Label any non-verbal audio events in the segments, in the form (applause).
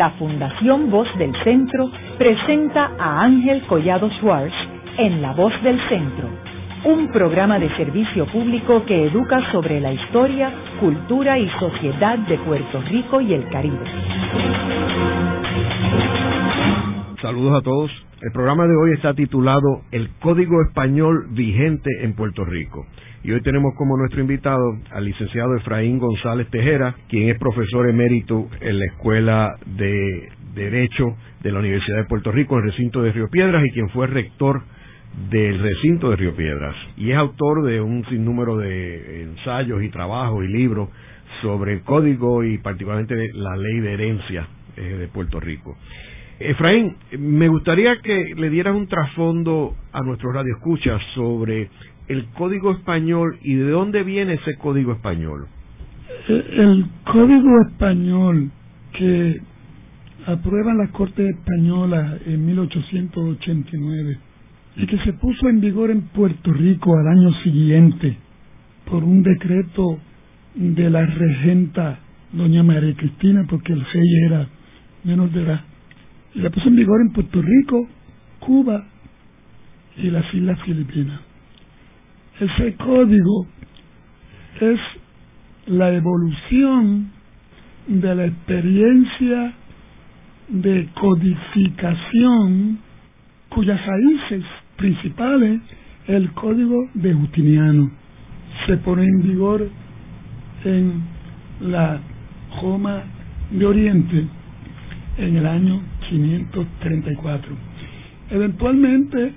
la Fundación Voz del Centro presenta a Ángel Collado Schwartz en La Voz del Centro, un programa de servicio público que educa sobre la historia, cultura y sociedad de Puerto Rico y el Caribe. Saludos a todos. El programa de hoy está titulado El Código Español Vigente en Puerto Rico. Y hoy tenemos como nuestro invitado al licenciado Efraín González Tejera, quien es profesor emérito en la Escuela de Derecho de la Universidad de Puerto Rico, en el recinto de Río Piedras, y quien fue rector del recinto de Río Piedras. Y es autor de un sinnúmero de ensayos y trabajos y libros sobre el código y particularmente la ley de herencia eh, de Puerto Rico. Efraín, me gustaría que le dieras un trasfondo a nuestros radioescuchas sobre el código español y de dónde viene ese código español. El código español que aprueba la Corte Española en 1889 y que se puso en vigor en Puerto Rico al año siguiente por un decreto de la regenta doña María Cristina porque el rey era menor de edad y la puso en vigor en Puerto Rico, Cuba y las Islas Filipinas. Ese código es la evolución de la experiencia de codificación cuyas raíces principales el código de Justiniano se pone en vigor en la Roma de Oriente en el año 534. Eventualmente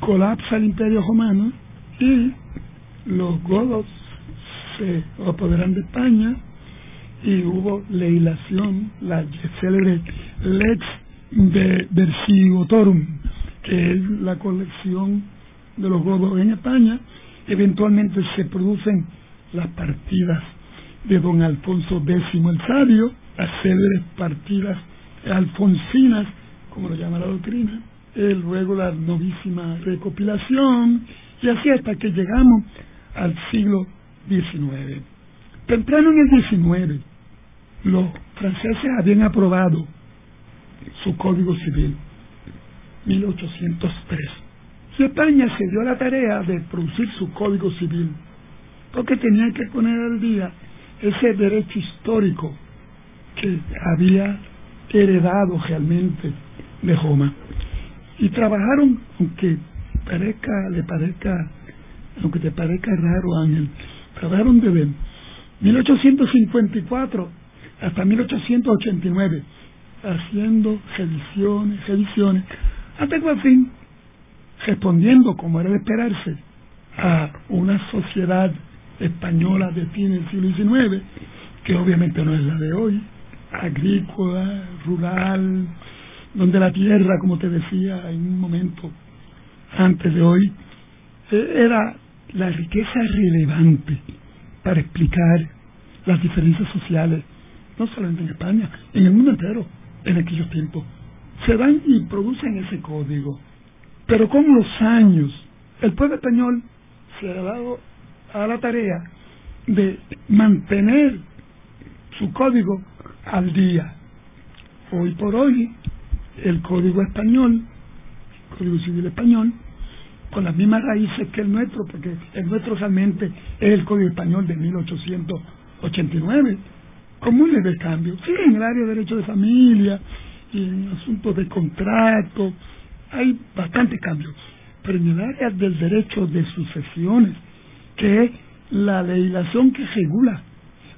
colapsa el imperio romano y los godos se apoderan de España y hubo legislación, la célebre Lex de Versigotorum, que es la colección de los godos en España. Eventualmente se producen las partidas de don Alfonso X el Sabio, las célebres partidas alfonsinas, como lo llama la doctrina, luego la novísima recopilación, y así hasta que llegamos al siglo XIX. Temprano en el XIX, los franceses habían aprobado su Código Civil, 1803. Y España se dio la tarea de producir su Código Civil, porque tenía que poner al día ese derecho histórico que había heredado realmente de Roma. Y trabajaron, aunque parezca, le parezca, aunque te parezca raro, Ángel, trabajaron desde 1854 hasta 1889, haciendo ediciones, ediciones, hasta que al fin, respondiendo como era de esperarse a una sociedad española de fin del siglo XIX, que obviamente no es la de hoy, agrícola, rural, donde la tierra, como te decía en un momento antes de hoy, eh, era la riqueza relevante para explicar las diferencias sociales, no solamente en España, en el mundo entero, en aquellos tiempos. Se dan y producen ese código. Pero con los años, el pueblo español se ha dado a la tarea de mantener su código al día. Hoy por hoy, el Código Español, el Código Civil Español, con las mismas raíces que el nuestro, porque el nuestro realmente es el Código Español de 1889, con muy leve cambio. Sí, en el área de derecho de familia y en asuntos de contrato, hay bastante cambios. Pero en el área del derecho de sucesiones, que es la legislación que regula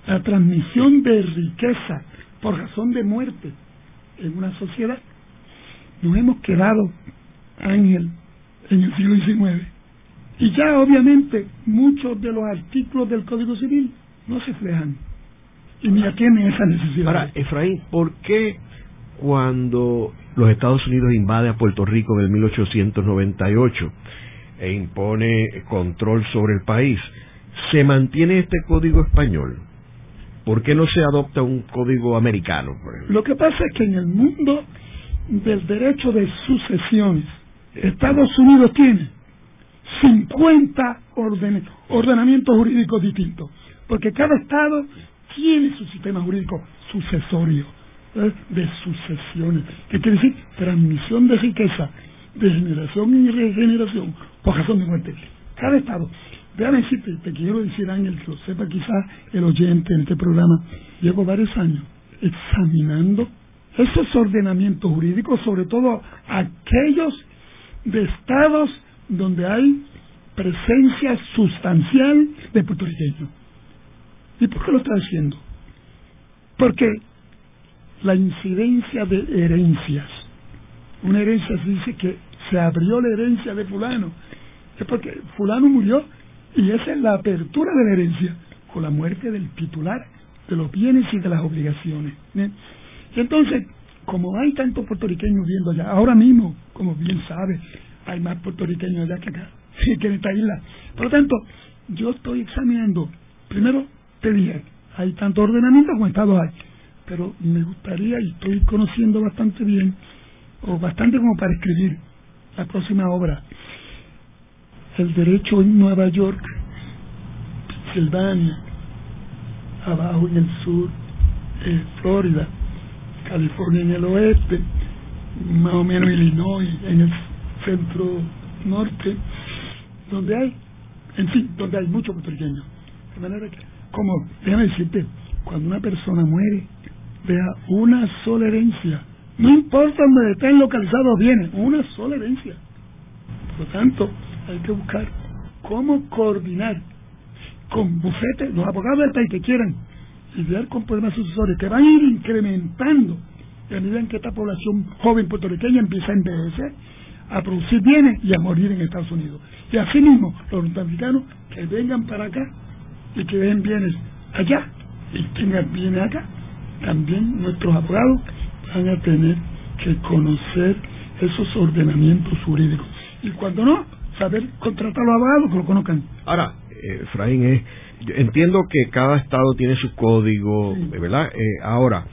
la transmisión de riqueza por razón de muerte en una sociedad, nos hemos quedado, Ángel, en el siglo XIX. Y ya obviamente muchos de los artículos del Código Civil no se reflejan y ni tienen esa necesidad. Ahora, Efraín, ¿por qué cuando los Estados Unidos invade a Puerto Rico en el 1898 e impone control sobre el país, se mantiene este código español? ¿Por qué no se adopta un código americano? Lo que pasa es que en el mundo del derecho de sucesiones, Estados Unidos tiene 50 ordenamientos jurídicos distintos, porque cada estado tiene su sistema jurídico sucesorio. ¿eh? de sucesiones. ¿Qué quiere decir? Transmisión de riqueza de generación en generación por razón de muerte. Cada Estado. Déjame decirte, te quiero decir, Ángel, que lo sepa quizás el oyente en este programa, llevo varios años examinando esos ordenamientos jurídicos, sobre todo aquellos de estados donde hay presencia sustancial de puertorriqueños. ¿Y por qué lo está haciendo? Porque la incidencia de herencias, una herencia se dice que se abrió la herencia de fulano, es porque fulano murió y esa es la apertura de la herencia, con la muerte del titular de los bienes y de las obligaciones. Y entonces, como hay tantos puertorriqueños viviendo allá, ahora mismo, como bien sabe, hay más puertorriqueños allá que acá, (laughs) que en esta isla. Por lo tanto, yo estoy examinando, primero te dije, hay tanto ordenamiento como Estado hay, pero me gustaría, y estoy conociendo bastante bien, o bastante como para escribir la próxima obra, el derecho en Nueva York, Pensilvania, abajo en el sur, eh, Florida, California en el oeste, más o menos Illinois en el centro norte, donde hay, en fin, donde hay muchos puertorriqueños. De manera que, como, déjame decirte, cuando una persona muere, vea una sola herencia, no importa dónde estén localizados bienes, una sola herencia. Por lo tanto, hay que buscar cómo coordinar con bufetes, los abogados del país que quieran lidiar con problemas sucesores que van a ir incrementando a medida en que esta población joven puertorriqueña empieza a envejecer, a producir bienes y a morir en Estados Unidos. Y así mismo, los norteamericanos que vengan para acá y que den bienes allá y tengan bienes acá, también nuestros abogados van a tener que conocer esos ordenamientos jurídicos. Y cuando no, saber contratar a los abogados que lo conozcan. Ahora, eh, Efraín, entiendo que cada estado tiene su código, ¿verdad? Eh, ahora,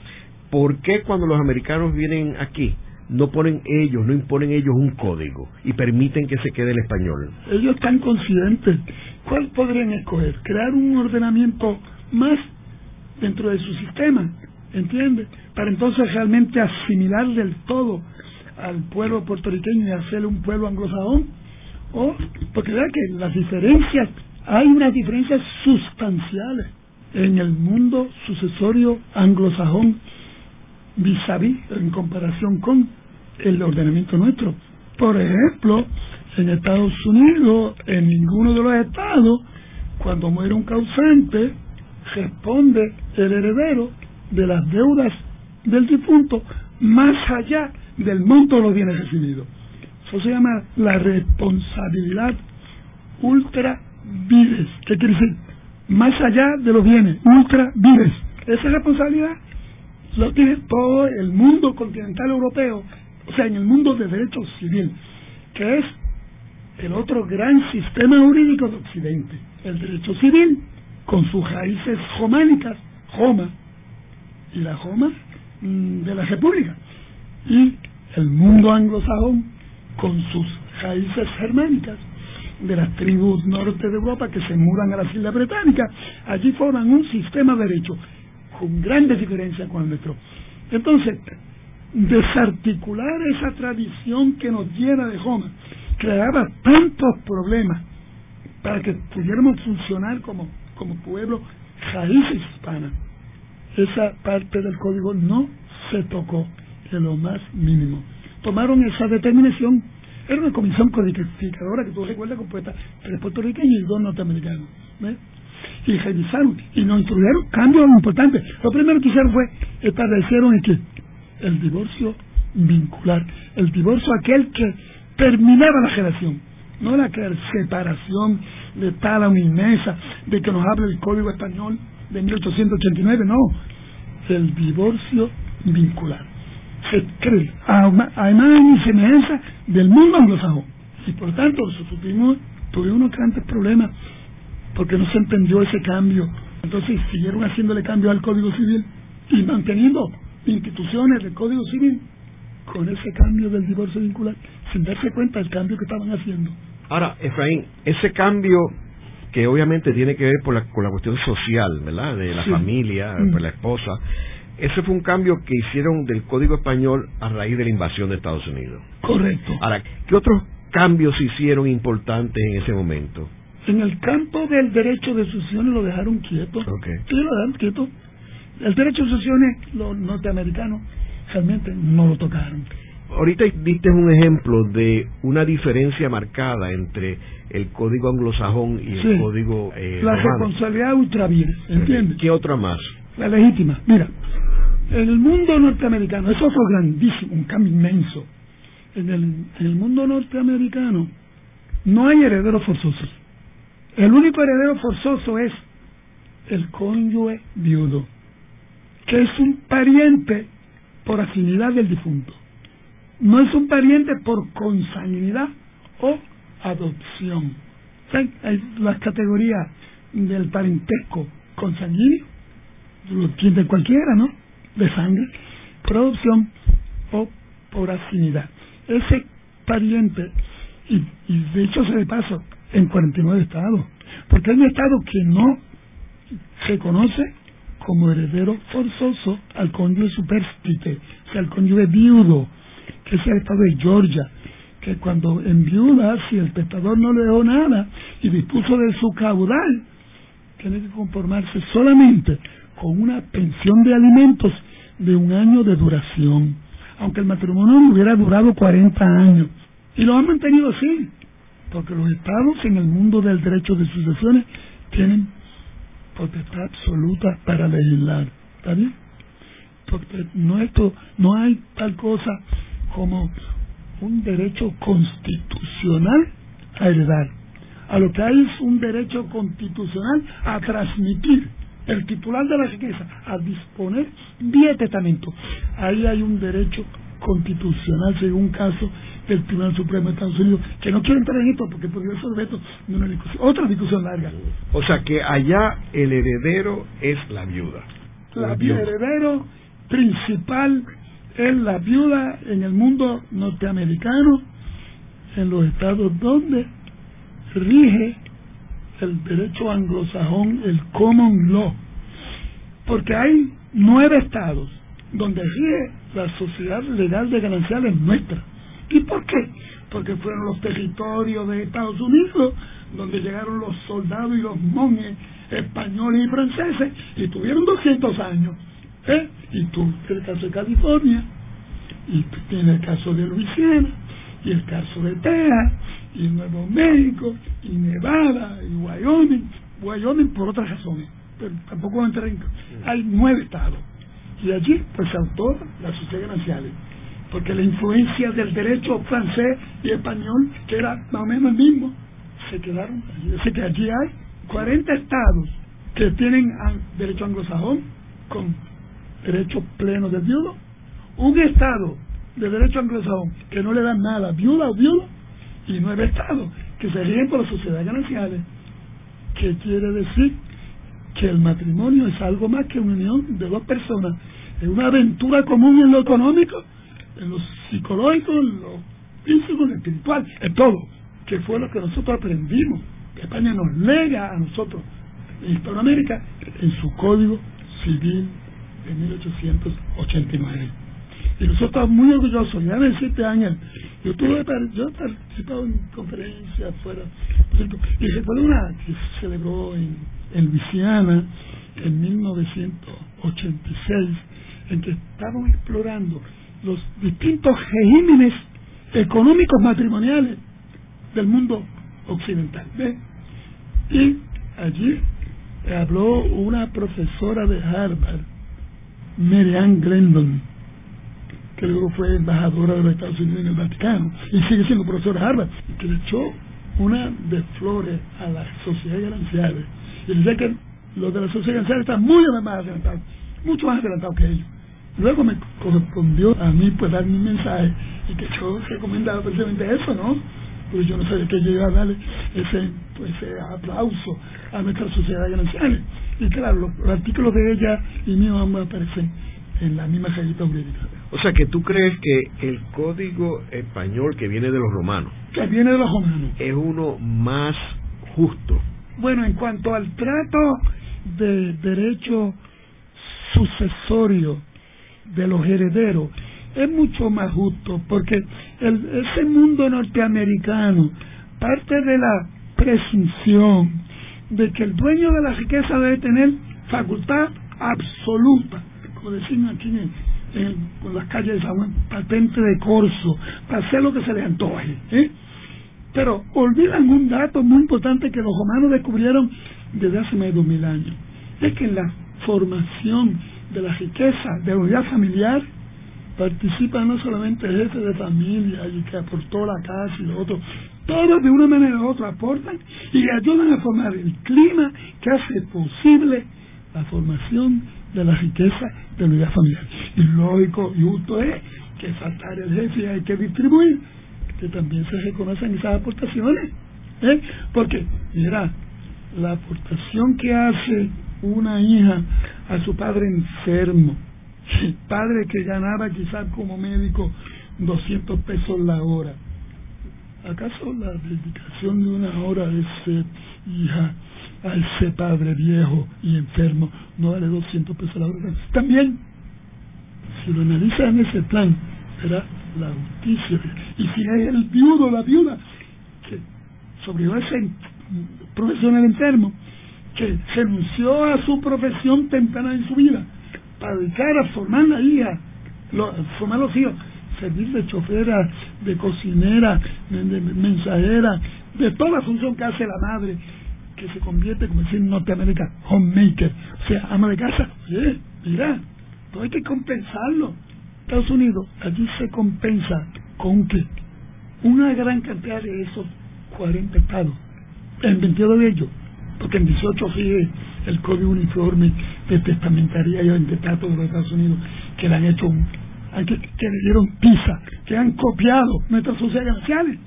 ¿por qué cuando los americanos vienen aquí no ponen ellos, no imponen ellos un código y permiten que se quede el español? Ellos están conscientes. ¿Cuál podrían escoger? Crear un ordenamiento más dentro de su sistema, ¿entiendes? Para entonces realmente asimilar del todo al pueblo puertorriqueño y hacerle un pueblo anglosajón o porque vea que las diferencias hay unas diferencias sustanciales en el mundo sucesorio anglosajón vis a vis en comparación con el ordenamiento nuestro. Por ejemplo, en Estados Unidos, en ninguno de los estados, cuando muere un causante, responde el heredero de las deudas del difunto más allá del monto de los bienes recibidos. Eso se llama la responsabilidad ultra vives. ¿Qué quiere decir? Más allá de los bienes, ultra vives. Esa responsabilidad lo tiene todo el mundo continental europeo, o sea, en el mundo de derecho civil, que es el otro gran sistema jurídico de Occidente. El derecho civil, con sus raíces románicas, Roma, y la Roma mm, de la República. Y el mundo anglosajón, con sus raíces germánicas, de las tribus norte de Europa que se mudan a las Islas Británicas, allí forman un sistema de derecho con grandes diferencias con el nuestro. Entonces, desarticular esa tradición que nos llena de Roma creaba tantos problemas para que pudiéramos funcionar como, como pueblo raíces hispanas. Esa parte del código no se tocó en lo más mínimo. Tomaron esa determinación era una comisión codificadora que tú recuerdas compuesta tres puertorriqueños y dos norteamericanos. Y revisaron y nos introdujeron cambios importantes. Lo primero que hicieron fue establecieron que el divorcio vincular, el divorcio aquel que terminaba la relación, no la separación de tal a inmensa, de que nos habla el Código Español de 1889, no, el divorcio vincular se cree a imagen y semejanza del mundo anglosajón. Y por tanto, tuvimos, tuvimos unos grandes problemas porque no se entendió ese cambio. Entonces siguieron haciéndole cambio al Código Civil y manteniendo instituciones del Código Civil con ese cambio del divorcio vincular, sin darse cuenta del cambio que estaban haciendo. Ahora, Efraín, ese cambio que obviamente tiene que ver por la, con la cuestión social, ¿verdad? De la familia, mm. por la esposa, ese fue un cambio que hicieron del Código Español a raíz de la invasión de Estados Unidos. Correcto. Ahora, ¿qué otros cambios se hicieron importantes en ese momento? En el campo del derecho de sucesiones lo dejaron quieto. Okay. Sí, lo dejaron quieto. El derecho de sucesiones, los norteamericanos realmente no lo tocaron. Ahorita diste un ejemplo de una diferencia marcada entre el código anglosajón y el código eh, La romano. responsabilidad ultraviere, ¿entiendes? ¿Qué otra más? La legítima. Mira, en el mundo norteamericano, eso fue grandísimo, un cambio inmenso. En el, en el mundo norteamericano no hay herederos forzosos. El único heredero forzoso es el cónyuge viudo, que es un pariente por afinidad del difunto. No es un pariente por consanguinidad o adopción. Hay las categorías del parentesco consanguíneo, lo tiene cualquiera, ¿no? De sangre, por adopción o por afinidad. Ese pariente, y, y de hecho se le paso en 49 estados, porque hay un estado que no se conoce como heredero forzoso al cónyuge superstite, o sea, al cónyuge viudo, que es el estado de Georgia, que cuando enviuda, si el testador no le dio nada y dispuso de su caudal, tiene que conformarse solamente con una pensión de alimentos de un año de duración, aunque el matrimonio hubiera durado 40 años. Y lo han mantenido así, porque los estados en el mundo del derecho de sucesiones tienen potestad absoluta para legislar. ¿Está bien? Porque no, esto, no hay tal cosa como un derecho constitucional a heredar. A lo que hay es un derecho constitucional a transmitir el titular de la riqueza, a disponer vía testamento. Ahí hay un derecho constitucional, según un caso del Tribunal Supremo de Estados Unidos, que no quiero entrar en esto porque podría ser objeto de una discusión, otra discusión larga. O sea que allá el heredero es la viuda. La viuda heredero principal es la viuda en el mundo norteamericano, en los estados donde rige el derecho anglosajón, el common law. Porque hay nueve estados donde rige la sociedad legal de gananciales nuestra. ¿Y por qué? Porque fueron los territorios de Estados Unidos donde llegaron los soldados y los monjes españoles y franceses y tuvieron 200 años. ¿eh? Y tú, el caso de California, y tú tienes el caso de Luisiana, y el caso de Texas, y Nuevo México, y Nevada, y Wyoming. Wyoming por otras razones, pero tampoco voy a entrar en... Hay nueve estados. Y allí, pues, se autora la sociedad gananciales. Porque la influencia del derecho francés y español, que era más o menos el mismo, se quedaron allí. Así que allí hay 40 estados que tienen derecho anglosajón con derecho pleno del viudo, un estado de derecho anglosajón que no le dan nada, viuda o viudo, y nueve estados que se rigen por las sociedades gananciales, que quiere decir que el matrimonio es algo más que una unión de dos personas, es una aventura común en lo económico, en lo psicológico, en lo físico, en lo espiritual, en todo, que fue lo que nosotros aprendimos, que España nos lega a nosotros, en Hispanoamérica, en su código civil de 1889. Y nosotros estamos muy orgullosos, ya me decirte Ángel, yo tuve yo he participado en conferencias fuera, y recuerdo una que se celebró en, en Luisiana en 1986, en que estaban explorando los distintos regímenes económicos matrimoniales del mundo occidental. ¿ves? Y allí habló una profesora de Harvard, Mary Ann Glendon, que luego fue embajadora de los Estados Unidos en el Vaticano y sigue siendo profesora de Harvard, que le echó una de flores a la sociedad gananciales. Y decía que los de la sociedad gananciales están muy más adelantados, mucho más adelantados que ellos. Luego me correspondió a mí pues dar mi mensaje y que yo recomendaba precisamente eso, ¿no? Pues yo no sabía que yo iba a darle ese, pues, ese aplauso a nuestra sociedad gananciales. Y claro, los, los artículos de ella y míos ambos aparecen en la misma revista jurídica. O sea que tú crees que el código español que viene de los romanos Que viene de los romanos. es uno más justo. Bueno, en cuanto al trato de derecho sucesorio de los herederos es mucho más justo porque ese mundo norteamericano parte de la presunción de que el dueño de la riqueza debe tener facultad absoluta, como decimos aquí en, las calles de San Juan, patente de corso, para hacer lo que se le antoje. ¿eh? Pero olvidan un dato muy importante que los romanos descubrieron desde hace más de dos mil años, es que en la formación de la riqueza de la unidad familiar participa no solamente el jefe de familia y que aportó la casa y lo otro, todos de una manera u otra aportan y ayudan a formar el clima que hace posible la formación de la riqueza de la unidad familiar. Y lógico y justo es que faltar el jefe y hay que distribuir, que también se reconocen esas aportaciones. ¿eh? Porque, mira, la aportación que hace una hija a su padre enfermo, padre que ganaba quizás como médico 200 pesos la hora, ¿acaso la dedicación de una hora de ser hija a ese padre viejo y enfermo no vale 200 pesos la hora? También, si lo analiza en ese plan, será la justicia. Y si es el viudo la viuda que sobrevivió ese profesional enfermo, que renunció a su profesión temprana en su vida para dedicar a formar la hija, formar los hijos, servir de chofera, de cocinera, de, mensajera, de toda la función que hace la madre, que se convierte, como decir en Norteamérica, homemaker, o sea, ama de casa. Oye, mira, todo hay que compensarlo. Estados Unidos, allí se compensa con que una gran cantidad de esos 40 estados, en 22 de ellos, porque en 18 sigue el código uniforme de testamentaría y de trato de los Estados Unidos, que le han hecho un, que, que le dieron pizza, que han copiado nuestras sociedades raciales.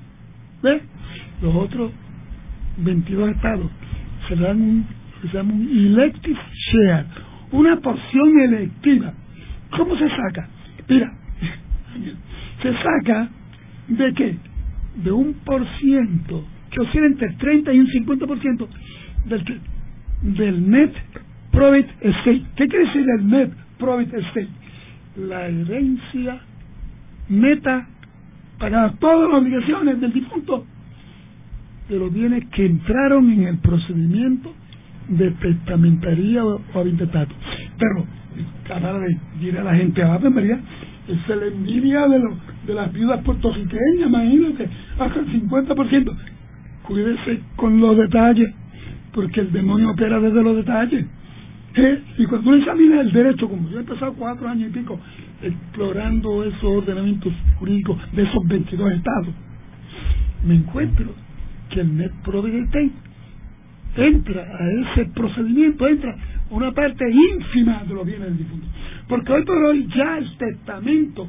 ¿Ves? Los otros 22 estados se llama un elective share, una porción electiva. ¿Cómo se saca? Mira, (laughs) se saca de qué? De un por ciento que oscila entre el 30 y un 50% del, del net profit estate. ¿Qué quiere decir el net profit estate? La herencia neta para todas las obligaciones del difunto de los bienes que entraron en el procedimiento de testamentaría o, o Pero, cada vez dirá la gente, ah, pues, María, es la envidia de, de las viudas puertorriqueñas, imagínate, hasta el 50%. Cuídese con los detalles porque el demonio opera desde los detalles. ¿Eh? Y cuando uno el derecho, como yo he empezado cuatro años y pico explorando esos ordenamientos jurídicos de esos 22 estados, me encuentro que el net probate entra a ese procedimiento, entra una parte ínfima de los bienes del difunto. Porque hoy por hoy ya el testamento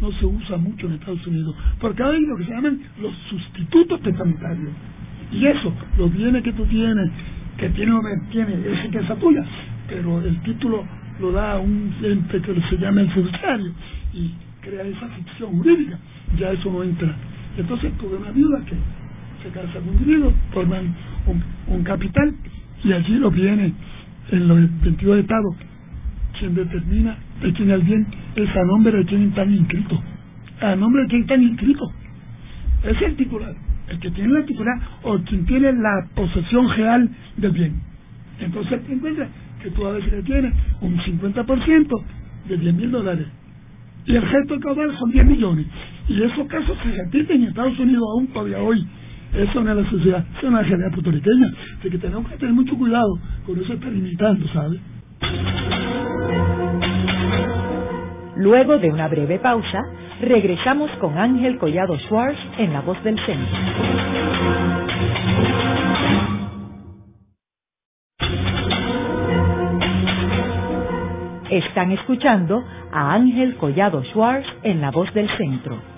no se usa mucho en Estados Unidos, porque hay lo que se llaman los sustitutos testamentarios. Y eso, los bienes que tú tienes, que tiene o no tiene, es tuya, pero el título lo da un ente que se llama el fiduciario y crea esa ficción jurídica, ya eso no entra. Entonces tuve una viuda que se casa con un individuo, forman un, capital y allí lo viene en los 22 estados. Quien determina de quién el bien es a nombre de quien están inscritos. A nombre de quien están inscritos. Es el titular el que tiene la titular o quien tiene la posesión real del bien. Entonces te encuentras que tú a veces tienes un 50% de 10 mil dólares y el resto caudal son 10 millones. Y esos casos se repiten en Estados Unidos aún todavía hoy. Eso no es la sociedad, es una realidad puertorriqueña. Así que tenemos que tener mucho cuidado con eso estar limitando, ¿sabes? Luego de una breve pausa, regresamos con Ángel Collado Schwartz en La Voz del Centro. Están escuchando a Ángel Collado Schwartz en La Voz del Centro.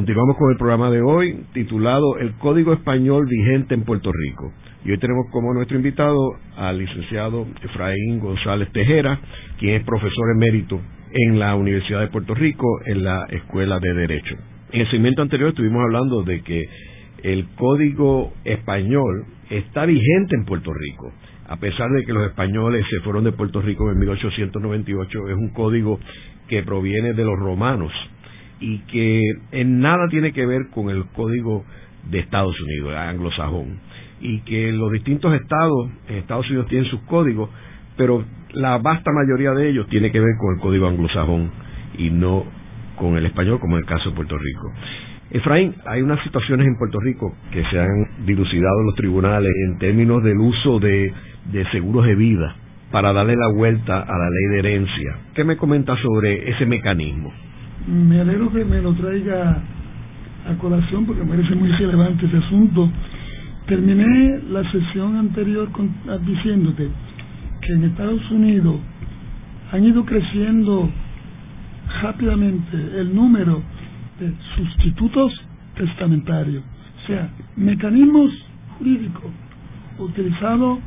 Continuamos con el programa de hoy titulado El Código Español vigente en Puerto Rico. Y hoy tenemos como nuestro invitado al licenciado Efraín González Tejera, quien es profesor emérito en la Universidad de Puerto Rico en la Escuela de Derecho. En el segmento anterior estuvimos hablando de que el Código Español está vigente en Puerto Rico. A pesar de que los españoles se fueron de Puerto Rico en 1898, es un código que proviene de los romanos y que en nada tiene que ver con el código de Estados Unidos, anglosajón, y que los distintos estados Estados Unidos tienen sus códigos, pero la vasta mayoría de ellos tiene que ver con el código anglosajón y no con el español, como en el caso de Puerto Rico. Efraín, hay unas situaciones en Puerto Rico que se han dilucidado en los tribunales en términos del uso de, de seguros de vida para darle la vuelta a la ley de herencia. ¿Qué me comenta sobre ese mecanismo? Me alegro que me lo traiga a colación porque me parece muy relevante ese asunto. Terminé la sesión anterior diciéndote que en Estados Unidos han ido creciendo rápidamente el número de sustitutos testamentarios, o sea, mecanismos jurídicos utilizados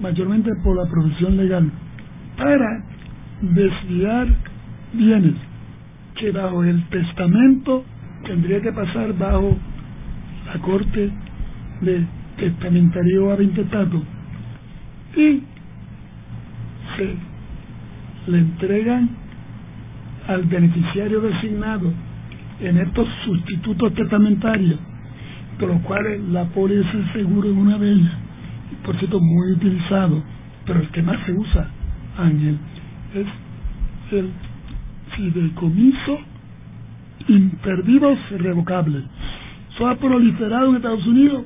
mayormente por la profesión legal para desviar bienes que bajo el testamento tendría que pasar bajo la corte de testamentario avintetato y se le entregan al beneficiario designado en estos sustitutos testamentarios, de los cuales la póliza es seguro en una de ellas, por cierto muy utilizado, pero el que más se usa, Ángel, es el fideicomiso imperdidos revocables. Eso ha proliferado en Estados Unidos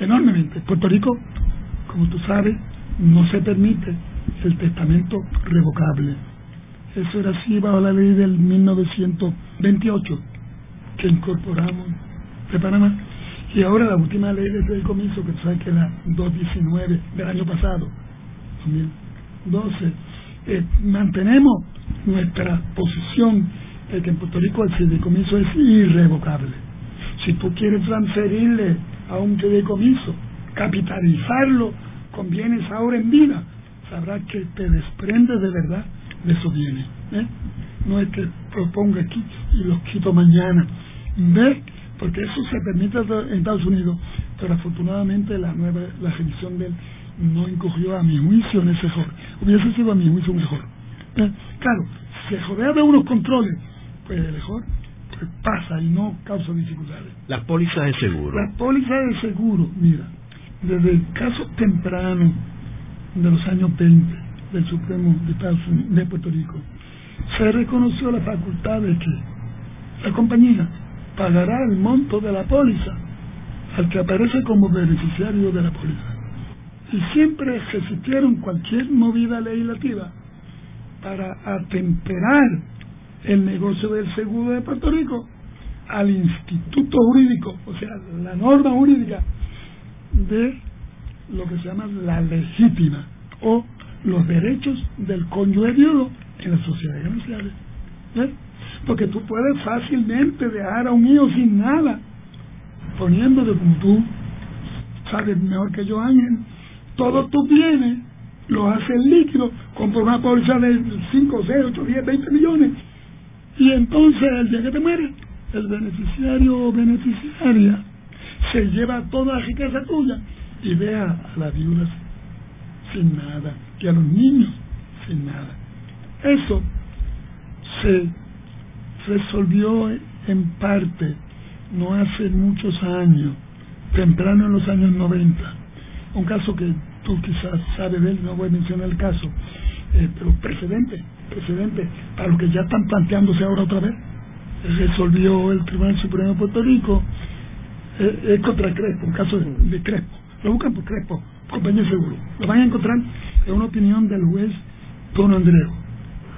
enormemente. Puerto Rico, como tú sabes, no se permite el testamento revocable. Eso era así bajo la ley del 1928 que incorporamos de Panamá. Y ahora la última ley de comiso, que sabes que es la 219 del año pasado, 2012, eh, mantenemos nuestra posición de que en Puerto Rico el fideicomiso es irrevocable. Si tú quieres transferirle a un fideicomiso, capitalizarlo con bienes ahora en vida, sabrás que te desprende de verdad de esos bienes. ¿eh? No es que proponga aquí y los quito mañana. ¿Ves? Porque eso se permite en Estados Unidos, pero afortunadamente la nueva la revisión de él no encogió a mi juicio en ese error. Hubiese sido a mi juicio mejor. ¿Eh? Claro, se rodea de unos controles, pues mejor pues pasa y no causa dificultades. Las pólizas de seguro. Las pólizas de seguro, mira, desde el caso temprano de los años 20 del Supremo de Estados Unidos, de Puerto Rico, se reconoció la facultad de que la compañía pagará el monto de la póliza al que aparece como beneficiario de la póliza. Y siempre existieron cualquier movida legislativa para atemperar el negocio del seguro de Puerto Rico al instituto jurídico, o sea, la norma jurídica de lo que se llama la legítima o los derechos del cónyuge viudo en las sociedades comerciales. Porque tú puedes fácilmente dejar a un hijo sin nada, poniéndole como tú sabes mejor que yo, Ángel, todos tus bienes lo haces líquido, compra una póliza de 5, 6, 8, 10, 20 millones, y entonces el día que te mueres, el beneficiario o beneficiaria se lleva toda la riqueza tuya y vea a las viudas sin nada y a los niños sin nada. Eso se resolvió en parte no hace muchos años, temprano en los años 90. Un caso que quizás sabes de él, no voy a mencionar el caso, eh, pero precedente, precedente para lo que ya están planteándose ahora otra vez. Resolvió el Tribunal Supremo de Puerto Rico, eh, es contra Crespo, un caso de, Crespo. Lo buscan por Crespo, compañía de seguro. Lo van a encontrar en una opinión del juez Don Andreu,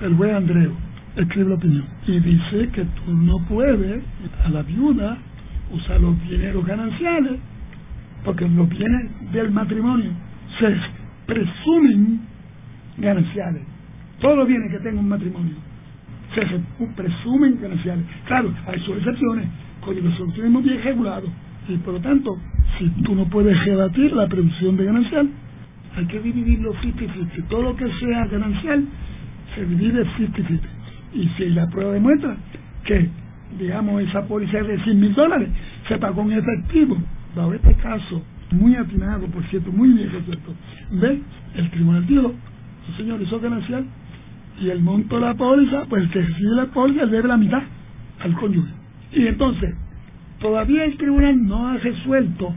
el juez Andreu escribe la opinión y dice que tú no puedes a la viuda usar los dineros gananciales porque los bienes del matrimonio se presumen gananciales. Todos los bienes que tenga un matrimonio se presumen gananciales. Claro, hay sus excepciones. Código de bien regulado. Y por lo tanto, si tú no puedes rebatir la prevención de ganancial, hay que dividirlo 50-50. Todo lo que sea ganancial se divide 50-50. Y si la prueba demuestra que, digamos, esa póliza es de 100 mil dólares, se pagó en efectivo, dado este caso, muy atinado, por cierto, muy bien resuelto, ve, el tribunal dijo, señor, eso es ganancial, y el monto de la póliza, pues que recibe la póliza debe la mitad al cónyuge. Y entonces, todavía el tribunal no ha resuelto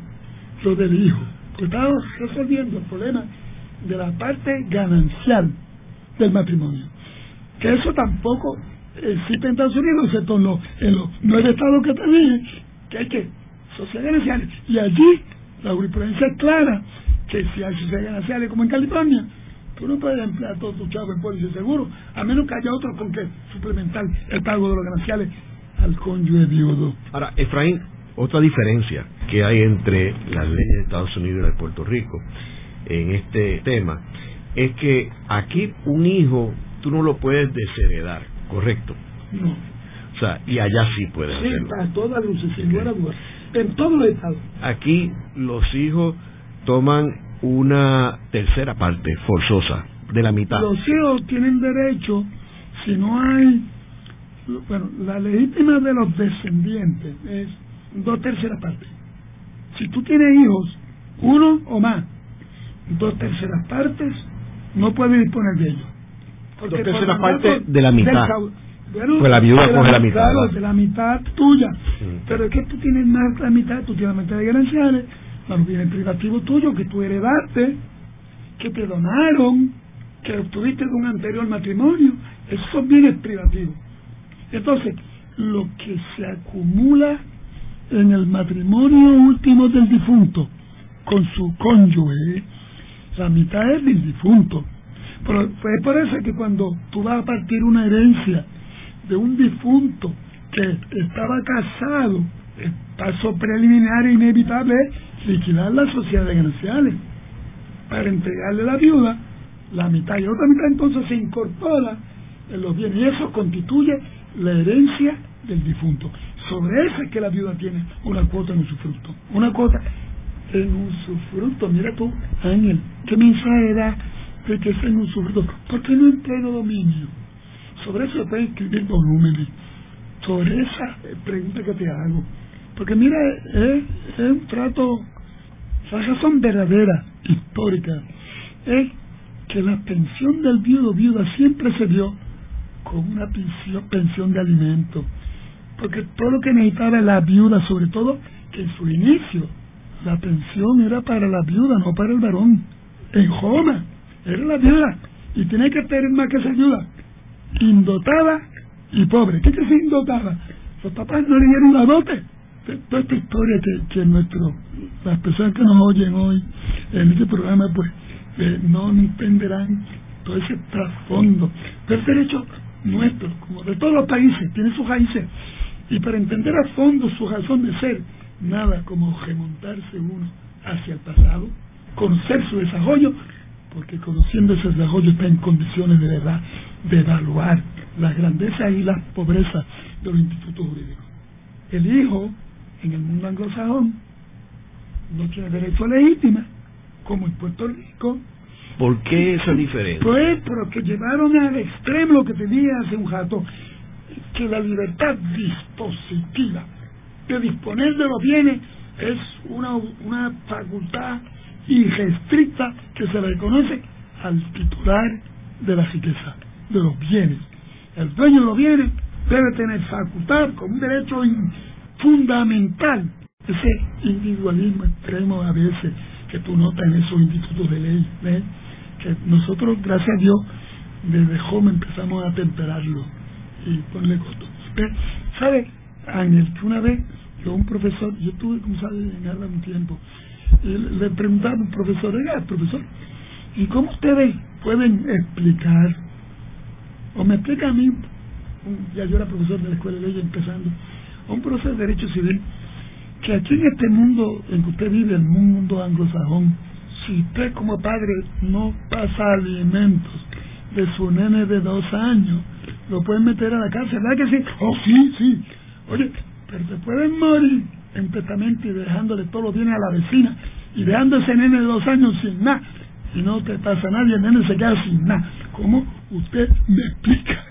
lo del hijo, que está resolviendo el problema de la parte ganancial del matrimonio. Que eso tampoco existe en Estados Unidos, excepto en los, en los nueve estados que te dije, que hay que sociedades gananciales. Y allí la jurisprudencia es clara que si hay gananciales como en California, tú no puedes emplear todo tu chavo en póliza de seguro, a menos que haya otro con que suplementar el pago de los gananciales al cónyuge viudo. Ahora, Efraín, otra diferencia que hay entre las leyes de Estados Unidos y las de Puerto Rico en este tema es que aquí un hijo tú no lo puedes desheredar, ¿correcto? No. O sea, y allá sí puedes sí, hacerlo. para todas luces, sin lugar a dudas. En todos los estados. Aquí los hijos toman una tercera parte forzosa de la mitad. Los hijos tienen derecho, si no hay bueno, la legítima de los descendientes es dos terceras partes. Si tú tienes hijos, uno o más, dos terceras partes, no puedes disponer de ellos. dos terceras partes de la mitad. Pues la viuda coge la, mitad. Claro, de la mitad tuya. Pero es que tú tienes más la mitad, tú tienes la mitad de gananciales, los bienes privativos tuyos que tú heredaste, que te donaron, que obtuviste de un anterior matrimonio. Esos son bienes privativos. Entonces, lo que se acumula en el matrimonio último del difunto con su cónyuge, la mitad es del difunto. Pero fue por eso que cuando tú vas a partir una herencia de un difunto que estaba casado, el paso preliminar e inevitable es liquidar la sociedad de gananciales para entregarle a la viuda la mitad y otra mitad entonces se incorpora en los bienes y eso constituye la herencia del difunto. Sobre eso es que la viuda tiene una cuota en usufructo. Una cuota en usufructo. Mira tú, Ángel, ¿qué mensaje da de que es en usufructo? ¿Por qué no en pleno dominio? Sobre eso pueden escribir volúmenes. Sobre esa pregunta que te hago. Porque mira, es, un trato, esa razón verdadera, histórica, es que la pensión del viudo viuda siempre se dio con una pensión, pensión de alimentos. Porque todo lo que necesitaba la viuda, sobre todo que en su inicio la pensión era para la viuda, no para el varón. En Joma era la viuda y tenía que tener más que esa viuda. Indotada y pobre. ¿Qué es indotada? Los papás no le dieron la dote. Toda esta historia que, que nuestro, las personas que nos oyen hoy en este programa, pues eh, no entenderán todo ese trasfondo. Pero el derecho nuestro, como de todos los países, tiene sus raíces. Y para entender a fondo su razón de ser, nada como remontarse uno hacia el pasado, conocer su desarrollo, porque conociendo ese desarrollo está en condiciones de verdad de evaluar la grandeza y la pobreza de los institutos jurídicos. El hijo, en el mundo anglosajón, no tiene derecho a legítima, como en Puerto Rico, ¿Por qué esa diferencia? Pues porque llevaron al extremo lo que tenía hace un rato, que la libertad dispositiva de disponer de los bienes es una, una facultad irrestricta que se le reconoce al titular de la riqueza, de los bienes. El dueño de los bienes debe tener facultad como un derecho fundamental. Ese individualismo extremo a veces que tú notas en esos institutos de ley, ¿ves? nosotros, gracias a Dios, desde joven empezamos a temperarlo y ponerle costo. ¿Sabe, Ángel, que una vez yo un profesor, yo tuve, como sabe, en Harvard un tiempo, y le preguntaba a un profesor, oiga, profesor, ¿y cómo ustedes pueden explicar, o me explica a mí, ya yo era profesor de la Escuela de Leyes empezando, un profesor de Derecho Civil, que aquí en este mundo en que usted vive, el mundo anglosajón, si usted como padre no pasa alimentos de su nene de dos años, lo pueden meter a la cárcel, ¿verdad que sí? Oh, sí, sí. Oye, pero te pueden morir en testamento y dejándole todos los bienes a la vecina y dejando ese nene de dos años sin nada y no te pasa nada y el nene se queda sin nada. ¿Cómo usted me explica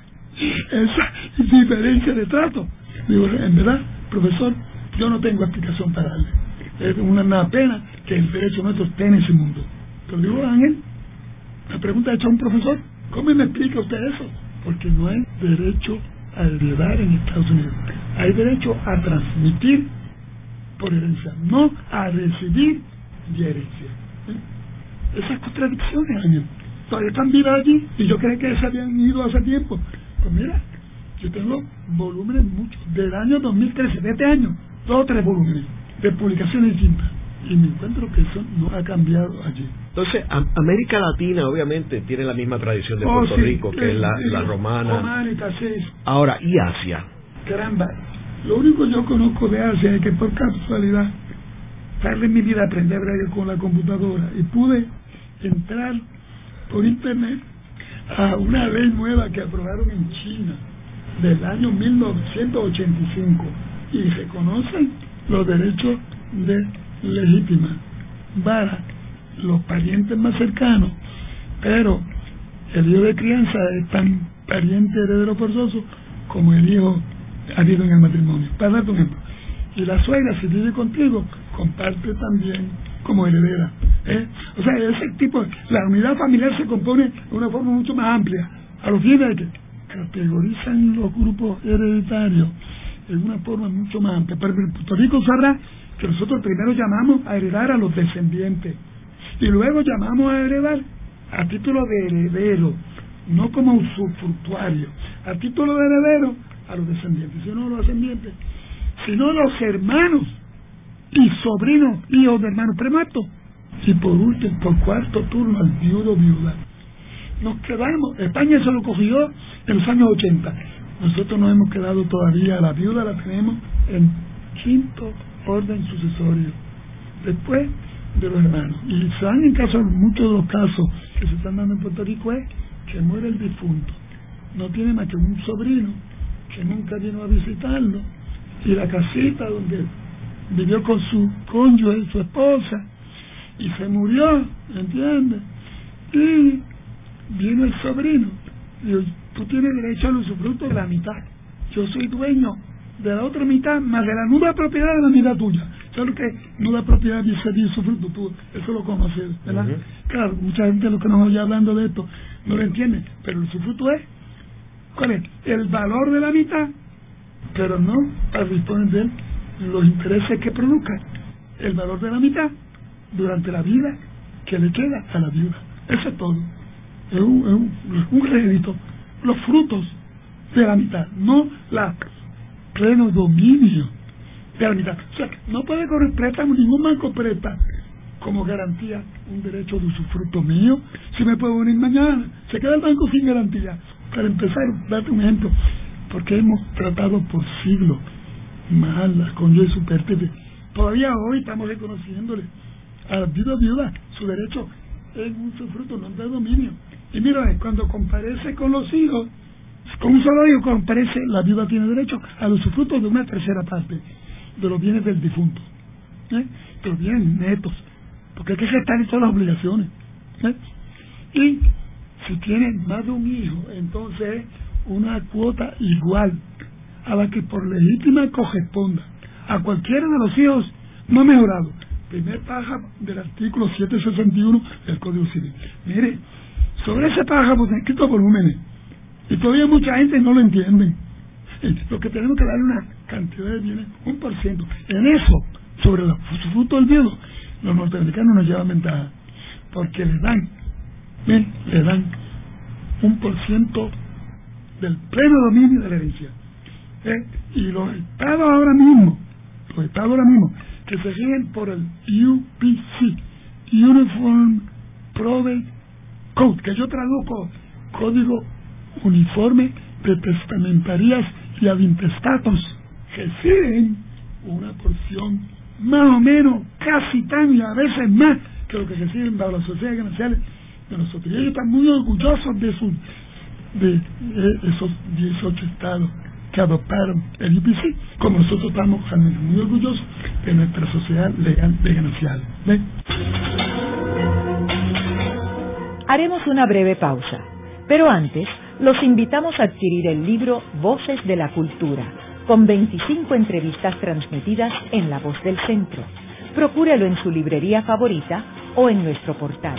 esa diferencia de trato? Digo, en verdad, profesor, yo no tengo explicación para darle. Es una, pena que el derecho nuestro esté en ese mundo. Pero digo, Ángel, la pregunta hecha a un profesor, ¿cómo me explica usted eso? Porque no hay derecho a heredar en Estados Unidos. Hay derecho a transmitir por herencia, no a recibir de herencia. ¿Eh? Esas contradicciones, Ángel, todavía están vivas allí y yo creo que se habían ido hace tiempo. Pues mira, yo tengo volúmenes muchos, del año 2013, de este año, dos o tres volúmenes de publicaciones distintas. Y me encuentro que eso no ha cambiado allí. Entonces, América Latina obviamente tiene la misma tradición de oh, Puerto Rico, que es la, la romana. Ahora, ¿y Asia? Caramba, lo único que yo conozco de Asia es que por casualidad tarde en mi vida aprendí a hablar con la computadora y pude entrar por internet a una ley nueva que aprobaron en China del año 1985 y reconocen los derechos de legítima para los parientes más cercanos, pero el hijo de crianza es tan pariente heredero forzoso como el hijo habido en el matrimonio. Para dar un ejemplo. Y la suegra, si vive contigo, comparte también como heredera. ¿Eh? O sea, ese tipo, la unidad familiar se compone de una forma mucho más amplia. A los fines que categorizan los grupos hereditarios en una forma mucho más amplia. Pero en Puerto Rico sabrá que nosotros primero llamamos a heredar a los descendientes y luego llamamos a heredar a título de heredero, no como usufructuario, a título de heredero a los descendientes, sino los descendientes, sino los hermanos y sobrinos, hijos de hermanos prematos. Y por último, por cuarto turno, al viudo viuda. Nos quedamos, España se lo cogió en los años 80. Nosotros no hemos quedado todavía, la viuda la tenemos en quinto orden sucesorio, después de los hermanos. Y se dan en caso, muchos de los casos que se están dando en Puerto Rico es que muere el difunto. No tiene más que un sobrino que nunca vino a visitarlo y la casita donde vivió con su cónyuge, su esposa, y se murió, ¿entiendes? Y vino el sobrino, y tú tienes derecho al usufructo de la mitad. Yo soy dueño de la otra mitad, más de la nuda propiedad de la mitad tuya. ¿Sabes lo que nuda propiedad dice usufructo? Tú, eso lo conoces, ¿verdad? Claro, mucha gente lo que nos oye hablando de esto no lo entiende, pero el usufructo es, ¿cuál es? El valor de la mitad, pero no para disponer de él los intereses que produzca el valor de la mitad durante la vida que le queda a la viuda. Eso es todo. Es un, un, crédito. Los frutos de la mitad, no la pleno dominio de la mitad. O sea, no puede correr préstamo, ningún banco presta como garantía un derecho de usufructo mío. Si me puedo venir mañana, se queda el banco sin garantía. Para empezar, date un ejemplo, porque hemos tratado por siglos mal las cónyuges supertes. Todavía hoy estamos reconociéndole a la viuda viuda su derecho en un sufruto, no de dominio. Y mira, cuando comparece con los hijos, con un solo hijo comparece, la viuda tiene derecho a los sufrutos de una tercera parte de los bienes del difunto. ¿eh? De los bienes netos. Porque hay que gestar todas las obligaciones. ¿eh? Y si tiene más de un hijo, entonces una cuota igual a la que por legítima corresponda a cualquiera de los hijos no mejorado. Primer párrafo del artículo 761 del Código Civil. Mire, sobre ese párrafo se han escrito volúmenes y todavía mucha gente no lo entiende. Lo que tenemos que darle una cantidad de bienes, un por ciento. En eso, sobre los fruto del viudo, los norteamericanos nos llevan ventaja, porque le dan, le dan un por ciento del pleno dominio de la herencia. ¿eh? y los estados ahora mismo, los estados ahora mismo, que se rigen por el UPC, Uniform Probate Code, que yo traduzco Código Uniforme de Testamentarías y Adintestatos, reciben una porción más o menos casi tan y a veces más que lo que reciben bajo las sociedades gananciales de nosotros. Y ellos están muy orgullosos de, sus, de, de esos 18 estados que adoptaron el IPC, como nosotros estamos muy orgullosos de nuestra sociedad legal ganancial. Haremos una breve pausa, pero antes los invitamos a adquirir el libro Voces de la Cultura, con 25 entrevistas transmitidas en La Voz del Centro. Procúrelo en su librería favorita o en nuestro portal.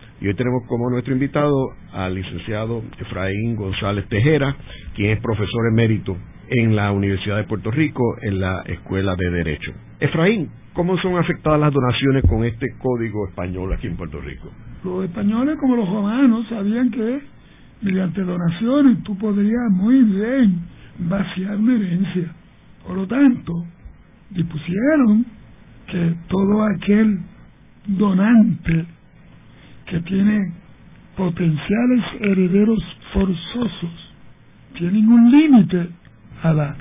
Y hoy tenemos como nuestro invitado al licenciado Efraín González Tejera, quien es profesor emérito en la Universidad de Puerto Rico en la Escuela de Derecho. Efraín, ¿cómo son afectadas las donaciones con este código español aquí en Puerto Rico? Los españoles como los romanos sabían que mediante donaciones tú podrías muy bien vaciar una herencia. Por lo tanto, dispusieron que todo aquel donante que tiene potenciales herederos forzosos tienen un límite a la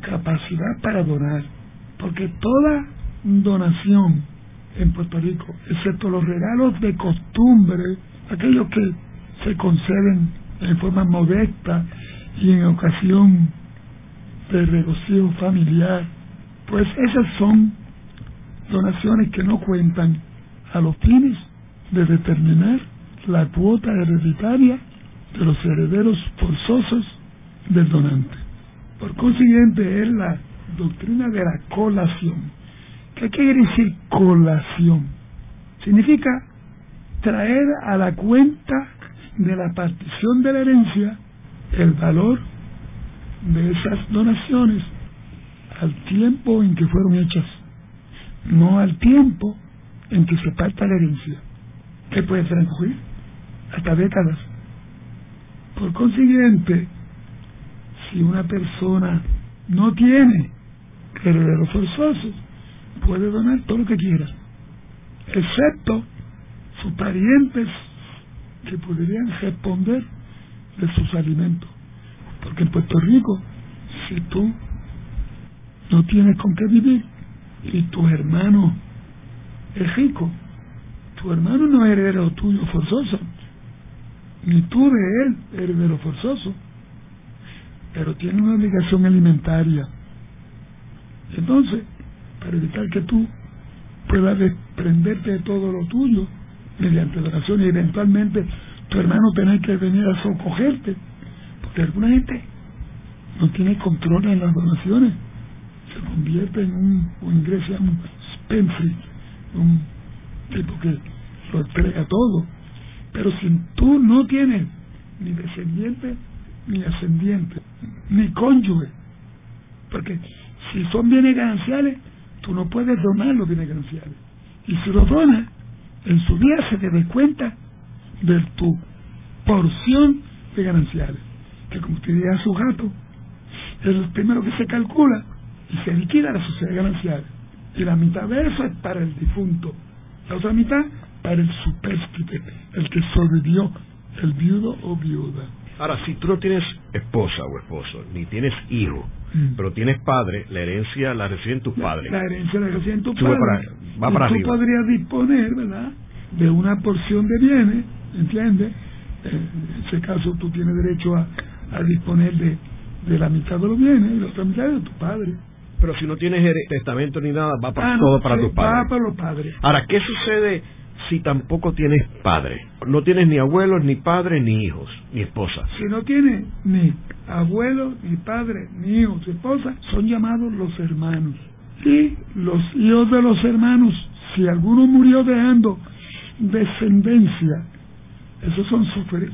capacidad para donar, porque toda donación en Puerto Rico, excepto los regalos de costumbre, aquellos que se conceden en forma modesta y en ocasión de regocijo familiar, pues esas son donaciones que no cuentan a los fines de determinar la cuota hereditaria de los herederos forzosos del donante. Por consiguiente, es la doctrina de la colación. ¿Qué quiere decir colación? Significa traer a la cuenta de la partición de la herencia el valor de esas donaciones al tiempo en que fueron hechas, no al tiempo en que se parta la herencia que puede transcurrir hasta décadas. Por consiguiente, si una persona no tiene herederos forzosos, puede donar todo lo que quiera, excepto sus parientes que podrían responder de sus alimentos. Porque en Puerto Rico, si tú no tienes con qué vivir y tu hermano es rico, tu hermano no es heredero tuyo forzoso, ni tú de él heredero forzoso, pero tiene una obligación alimentaria. Entonces, para evitar que tú puedas desprenderte de todo lo tuyo mediante donación y eventualmente tu hermano tener que venir a socogerte, porque alguna gente no tiene control en las donaciones, se convierte en un, o ingresa en un Spenfrey, un tipo que entrega todo. Pero si tú no tienes ni descendiente, ni ascendiente, ni cónyuge, porque si son bienes gananciales, tú no puedes donar los bienes gananciales. Y si los donas, en su día se te descuenta de tu porción de gananciales, que como usted diría su gato, es el primero que se calcula y se liquida la sociedad ganancial. Y la mitad de eso es para el difunto. La otra mitad para el supérstite, el que sobrevivió, el viudo o viuda. Ahora, si tú no tienes esposa o esposo, ni tienes hijo, mm. pero tienes padre, la herencia la reciben tus padres. La herencia la reciben tus padres. va para y tú podrías disponer, ¿verdad?, de una porción de bienes, ¿entiendes? En ese caso tú tienes derecho a, a disponer de, de la mitad de los bienes y la otra mitad de tu padre. Pero si no tienes testamento ni nada, va para, ah, todo para tus padres. Va para los padres. Ahora, ¿qué sucede si tampoco tienes padre? No tienes ni abuelos, ni padres, ni hijos, ni esposa. Si no tienes ni abuelos, ni padre, ni hijos, ni esposa, son llamados los hermanos. Y los hijos de los hermanos, si alguno murió dejando descendencia, esos son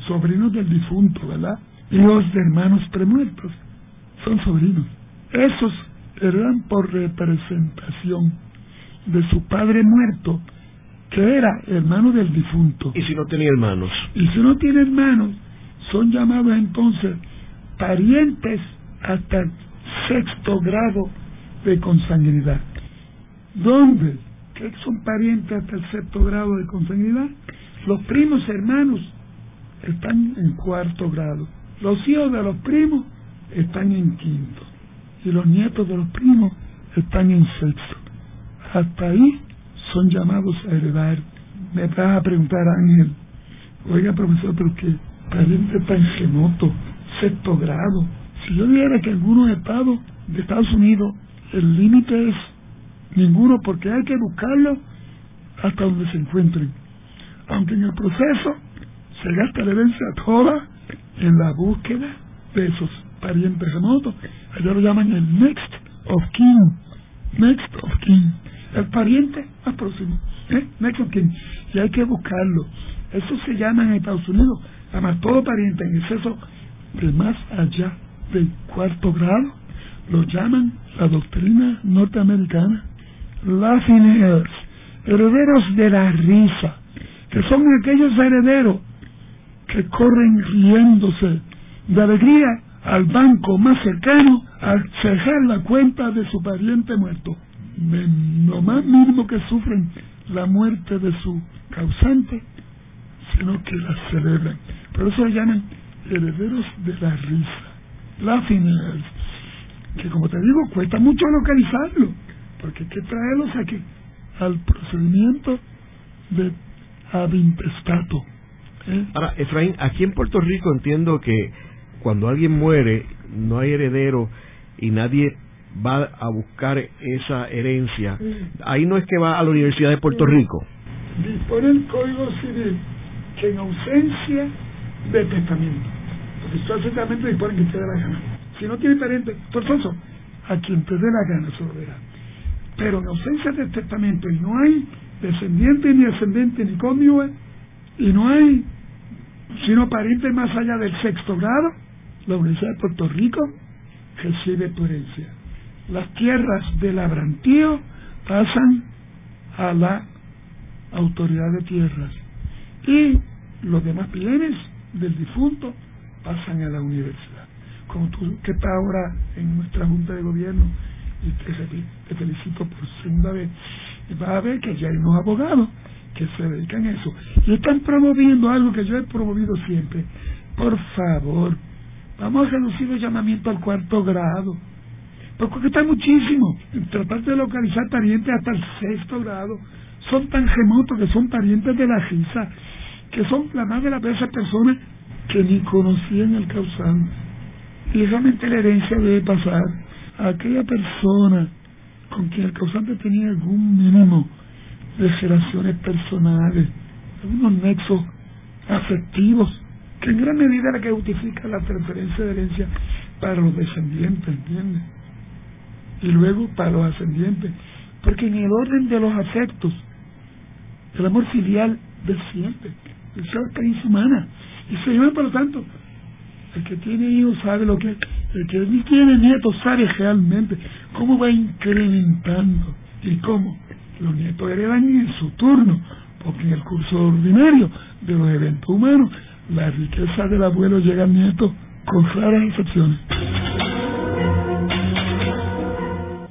sobrinos del difunto, ¿verdad? Hijos de hermanos premuertos, son sobrinos. Esos eran por representación de su padre muerto que era hermano del difunto. ¿Y si no tenía hermanos? Y si no tiene hermanos, son llamados entonces parientes hasta el sexto grado de consanguinidad. ¿Dónde? ¿Qué son parientes hasta el sexto grado de consanguinidad? Los primos hermanos están en cuarto grado. Los hijos de los primos están en quinto. Y los nietos de los primos están en sexto. Hasta ahí son llamados a heredar. Me vas a preguntar, Ángel, oiga, profesor, pero qué pariente tan gemoto, sexto grado. Si yo dijera que algunos estados de Estados Unidos el límite es ninguno porque hay que buscarlo hasta donde se encuentren. Aunque en el proceso se gasta la herencia toda en la búsqueda de esos parientes remotos. Ellos lo llaman el next of kin. Next of kin. El pariente más próximo. ¿eh? Y hay que buscarlo. Eso se llama en Estados Unidos. Además, todo pariente en exceso de más allá del cuarto grado lo llaman la doctrina norteamericana Laughing herederos de la risa, que son aquellos herederos que corren riéndose de alegría al banco más cercano al cerrar la cuenta de su pariente muerto. Lo más mínimo que sufren la muerte de su causante, sino que la celebran. Por eso le llaman herederos de la risa. Laughing que como te digo, cuesta mucho localizarlo, porque hay que traerlos aquí al procedimiento de avintestato. ¿eh? Ahora, Efraín, aquí en Puerto Rico entiendo que cuando alguien muere no hay heredero y nadie va a buscar esa herencia. Ahí no es que va a la Universidad de Puerto Rico. Dispone el Código Civil que en ausencia de testamento, porque su testamento dispone que te dé la gana. Si no tiene pariente, forzoso, a quien te dé la gana se lo verá. Pero en ausencia de testamento y no hay descendiente ni ascendente ni cónyuge y no hay sino pariente más allá del sexto grado, la Universidad de Puerto Rico recibe tu herencia. Las tierras del Abrantío pasan a la autoridad de tierras y los demás bienes del difunto pasan a la universidad. Como tú que estás ahora en nuestra Junta de Gobierno y te, felicito por segunda vez, vas a ver que ya hay unos abogados que se dedican a eso y están promoviendo algo que yo he promovido siempre. Por favor, vamos a reducir el llamamiento al cuarto grado, porque está muchísimo. Tratar de localizar parientes hasta el sexto grado son tan remotos que son parientes de la risa, que son la más de las veces personas que ni conocían el causante. Y realmente la herencia debe pasar a aquella persona con quien el causante tenía algún mínimo de relaciones personales, algunos nexos afectivos, que en gran medida es la que justifica la transferencia de herencia para los descendientes, ¿entiendes? Y luego para los ascendientes, porque en el orden de los afectos, el amor filial desciende, es la humana, y se llama por lo tanto el que tiene hijos sabe lo que el que tiene nietos sabe realmente cómo va incrementando y cómo los nietos heredan en su turno porque en el curso ordinario de los eventos humanos la riqueza del abuelo llega al nieto con raras excepciones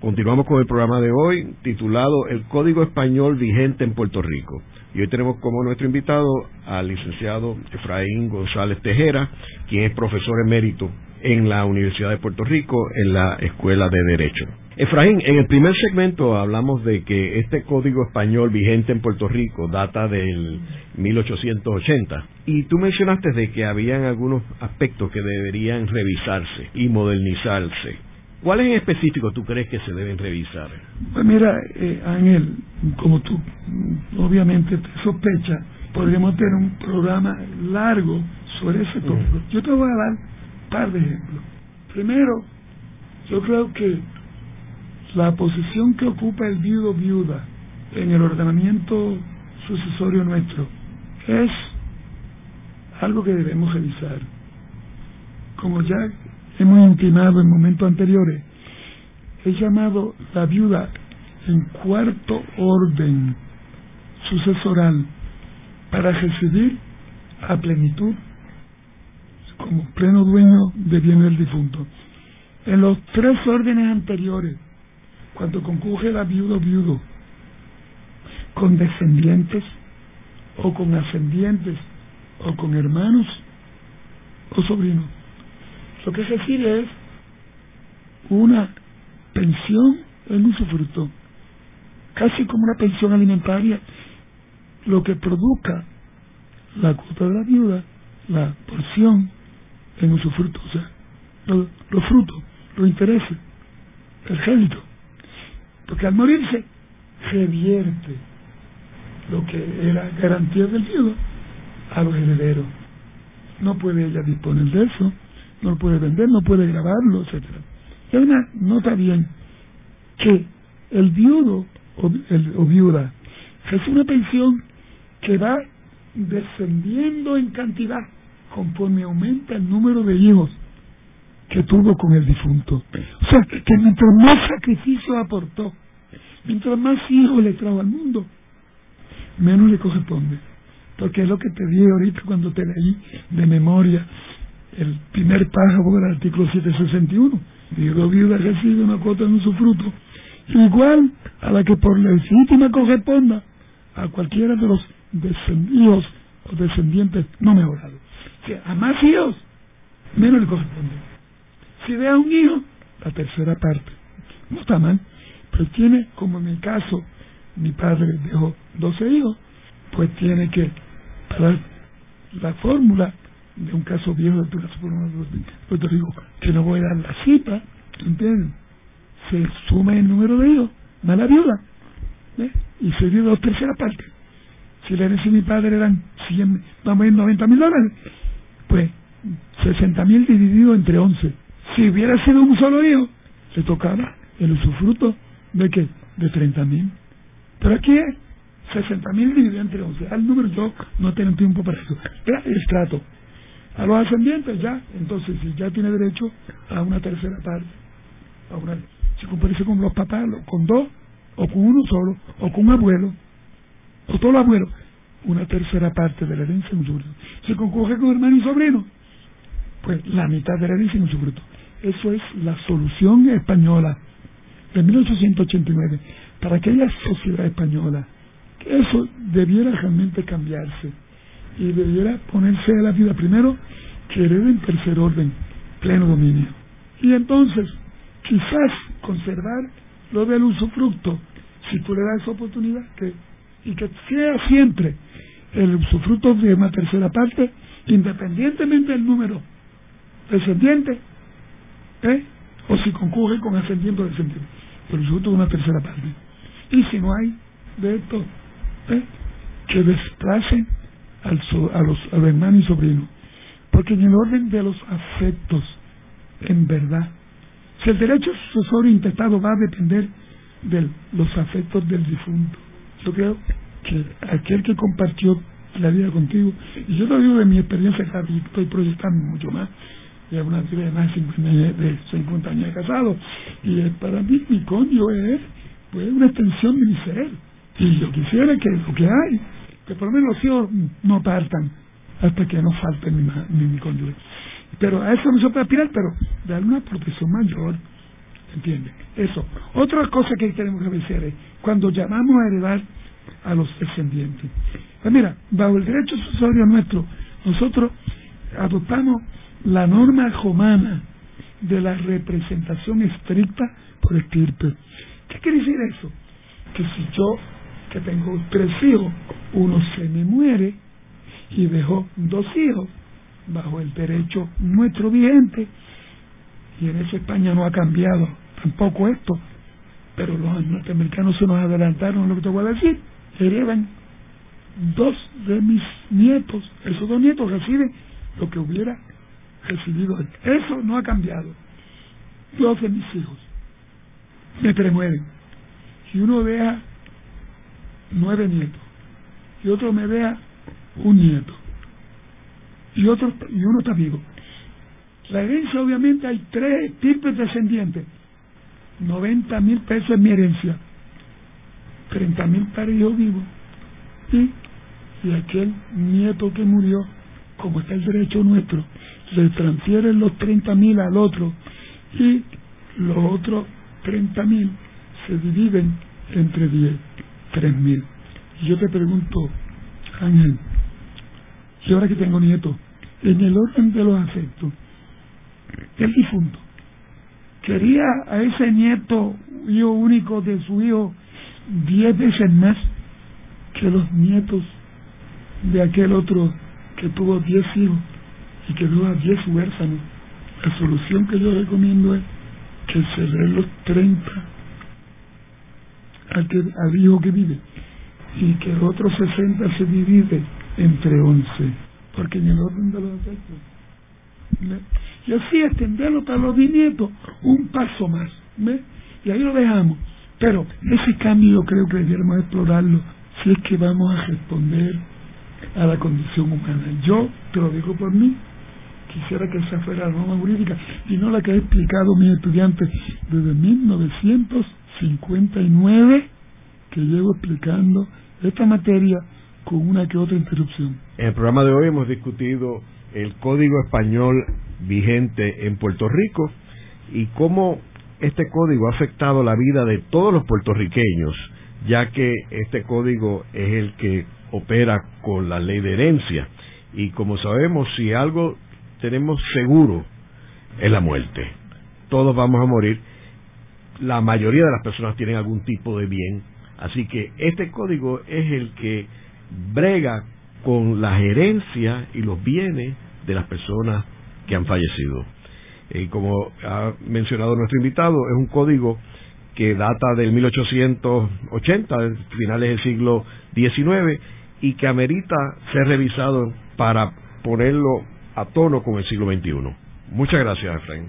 Continuamos con el programa de hoy titulado El Código Español vigente en Puerto Rico. Y hoy tenemos como nuestro invitado al licenciado Efraín González Tejera, quien es profesor emérito en la Universidad de Puerto Rico, en la Escuela de Derecho. Efraín, en el primer segmento hablamos de que este código español vigente en Puerto Rico data del 1880 y tú mencionaste de que habían algunos aspectos que deberían revisarse y modernizarse. ¿Cuáles en específico tú crees que se deben revisar? Pues mira, eh, Ángel, como tú obviamente te sospechas, podríamos tener un programa largo sobre ese tópico. Yo te voy a dar un par de ejemplos. Primero, yo creo que la posición que ocupa el viudo viuda en el ordenamiento sucesorio nuestro es algo que debemos revisar. Como ya hemos intimado en momentos anteriores, he llamado la viuda en cuarto orden sucesoral para recibir a plenitud como pleno dueño de bienes del difunto. En los tres órdenes anteriores, cuando concurre la viuda viudo, con descendientes o con ascendientes o con hermanos o sobrinos, lo que se recibe es una pensión en usufructo, casi como una pensión alimentaria, lo que produzca la cuota de la viuda, la porción en usufructo, o sea, los, frutos, los intereses, el crédito. Porque al morirse, revierte lo que era garantía del viudo a los herederos. No puede ella disponer de eso, no lo puede vender, no puede grabarlo, etcétera. Y además, nota bien que el viudo o, el, o viuda es una pensión que va descendiendo en cantidad conforme aumenta el número de hijos que tuvo con el difunto. O sea, que mientras más sacrificio aportó, mientras más hijos le trajo al mundo, menos le corresponde. Porque es lo que te dije ahorita cuando te leí de memoria el primer párrafo del artículo 761. Digo, viuda recibe una cuota su fruto, igual a la que por legítima corresponda a cualquiera de los descendidos o descendientes no mejorados. Si a más hijos, menos le corresponde. Si ve a un hijo, la tercera parte. No está mal, pero tiene, como en mi caso, mi padre dejó 12 hijos, pues tiene que, para la fórmula de un caso viejo de Puerto Rico, que no voy a dar la cita, ¿entienden? Se suma el número de hijos, más la viuda, y se dio dos terceras partes. Si le herencia mi padre eran 100, vamos a 90 mil dólares, pues 60 mil dividido entre 11. Si hubiera sido un solo hijo, le tocaba el usufruto de qué? De 30 mil. Pero aquí es 60 mil dividido entre 11. Al número yo no tengo tiempo para eso. el trato. A los ascendientes ya, entonces si ya tiene derecho a una tercera parte. A una, si compare con los papás, con dos, o con uno solo, o con un abuelo, o todo el abuelo, una tercera parte de la herencia en usufruto. Si concurre con hermano y sobrino, pues la mitad de la herencia en usufruto. Eso es la solución española de 1889 para aquella sociedad española. Eso debiera realmente cambiarse y debiera ponerse a la vida primero que herede en tercer orden, pleno dominio. Y entonces, quizás conservar lo del usufructo, si tú le das esa oportunidad, que, y que sea siempre el usufructo de una tercera parte, independientemente del número descendiente, ¿eh? o si concurre con ascendiente o descendiente, pero el usufructo de una tercera parte. Y si no hay de esto, ¿eh? que desplacen al a, los, a los hermanos y sobrinos. Porque en el orden de los afectos, en verdad, si el derecho sucesorio intestado va a depender de los afectos del difunto, yo creo que aquel que compartió la vida contigo, y yo lo digo de mi experiencia, y estoy proyectando mucho más, ya una vida de más de 50, años, de casado, y para mí mi cónyuge es pues, una extensión de mi ser, y yo quisiera que lo que hay, que por lo menos los hijos no partan hasta que no falte mi, mi, mi cónyuge. Pero a eso no se puede aspirar, pero darle una protección mayor, ¿entiendes? Eso. Otra cosa que queremos revisar es cuando llamamos a heredar a los descendientes. Pues mira, bajo el derecho sucesorio nuestro, nosotros adoptamos la norma romana de la representación estricta por estirpe. ¿Qué quiere decir eso? Que si yo, que tengo tres hijos, uno se me muere y dejó dos hijos, bajo el derecho nuestro vigente, y en esa España no ha cambiado tampoco esto, pero los norteamericanos se nos adelantaron lo que te voy a decir, heredan dos de mis nietos, esos dos nietos reciben lo que hubiera recibido él. Eso no ha cambiado. Dos de mis hijos me premueven. Si uno vea nueve nietos y otro me vea un nieto y otro y uno está vivo. La herencia obviamente hay tres tipos descendientes. 90 mil pesos en mi herencia, 30 mil para yo vivo y, y aquel nieto que murió, como está el derecho nuestro, le transfieren los 30 mil al otro y los otros 30 mil se dividen entre 10, 3 mil. Yo te pregunto, Ángel, y ahora que tengo nieto, en el orden de los afectos, el difunto quería a ese nieto, hijo único de su hijo, diez veces más que los nietos de aquel otro que tuvo diez hijos y que tuvo a diez huérfanos. La solución que yo recomiendo es que se den los treinta al, que, al hijo que vive y que el otro sesenta se divide entre once, porque en el orden de los efectos y así extenderlo para los bisnietos un paso más. Y ahí lo dejamos. Pero ese cambio creo que debiéramos explorarlo si es que vamos a responder a la condición humana. Yo te lo digo por mí, quisiera que esa fuera la norma jurídica y no la que he explicado mis estudiantes desde 1959 que llevo explicando esta materia con una que otra interrupción. En el programa de hoy hemos discutido el código español vigente en Puerto Rico y cómo este código ha afectado la vida de todos los puertorriqueños, ya que este código es el que opera con la ley de herencia. Y como sabemos, si algo tenemos seguro es la muerte. Todos vamos a morir. La mayoría de las personas tienen algún tipo de bien. Así que este código es el que brega con la gerencia y los bienes de las personas que han fallecido. Y como ha mencionado nuestro invitado, es un código que data del 1880, finales del siglo XIX, y que amerita ser revisado para ponerlo a tono con el siglo XXI. Muchas gracias, Efraín.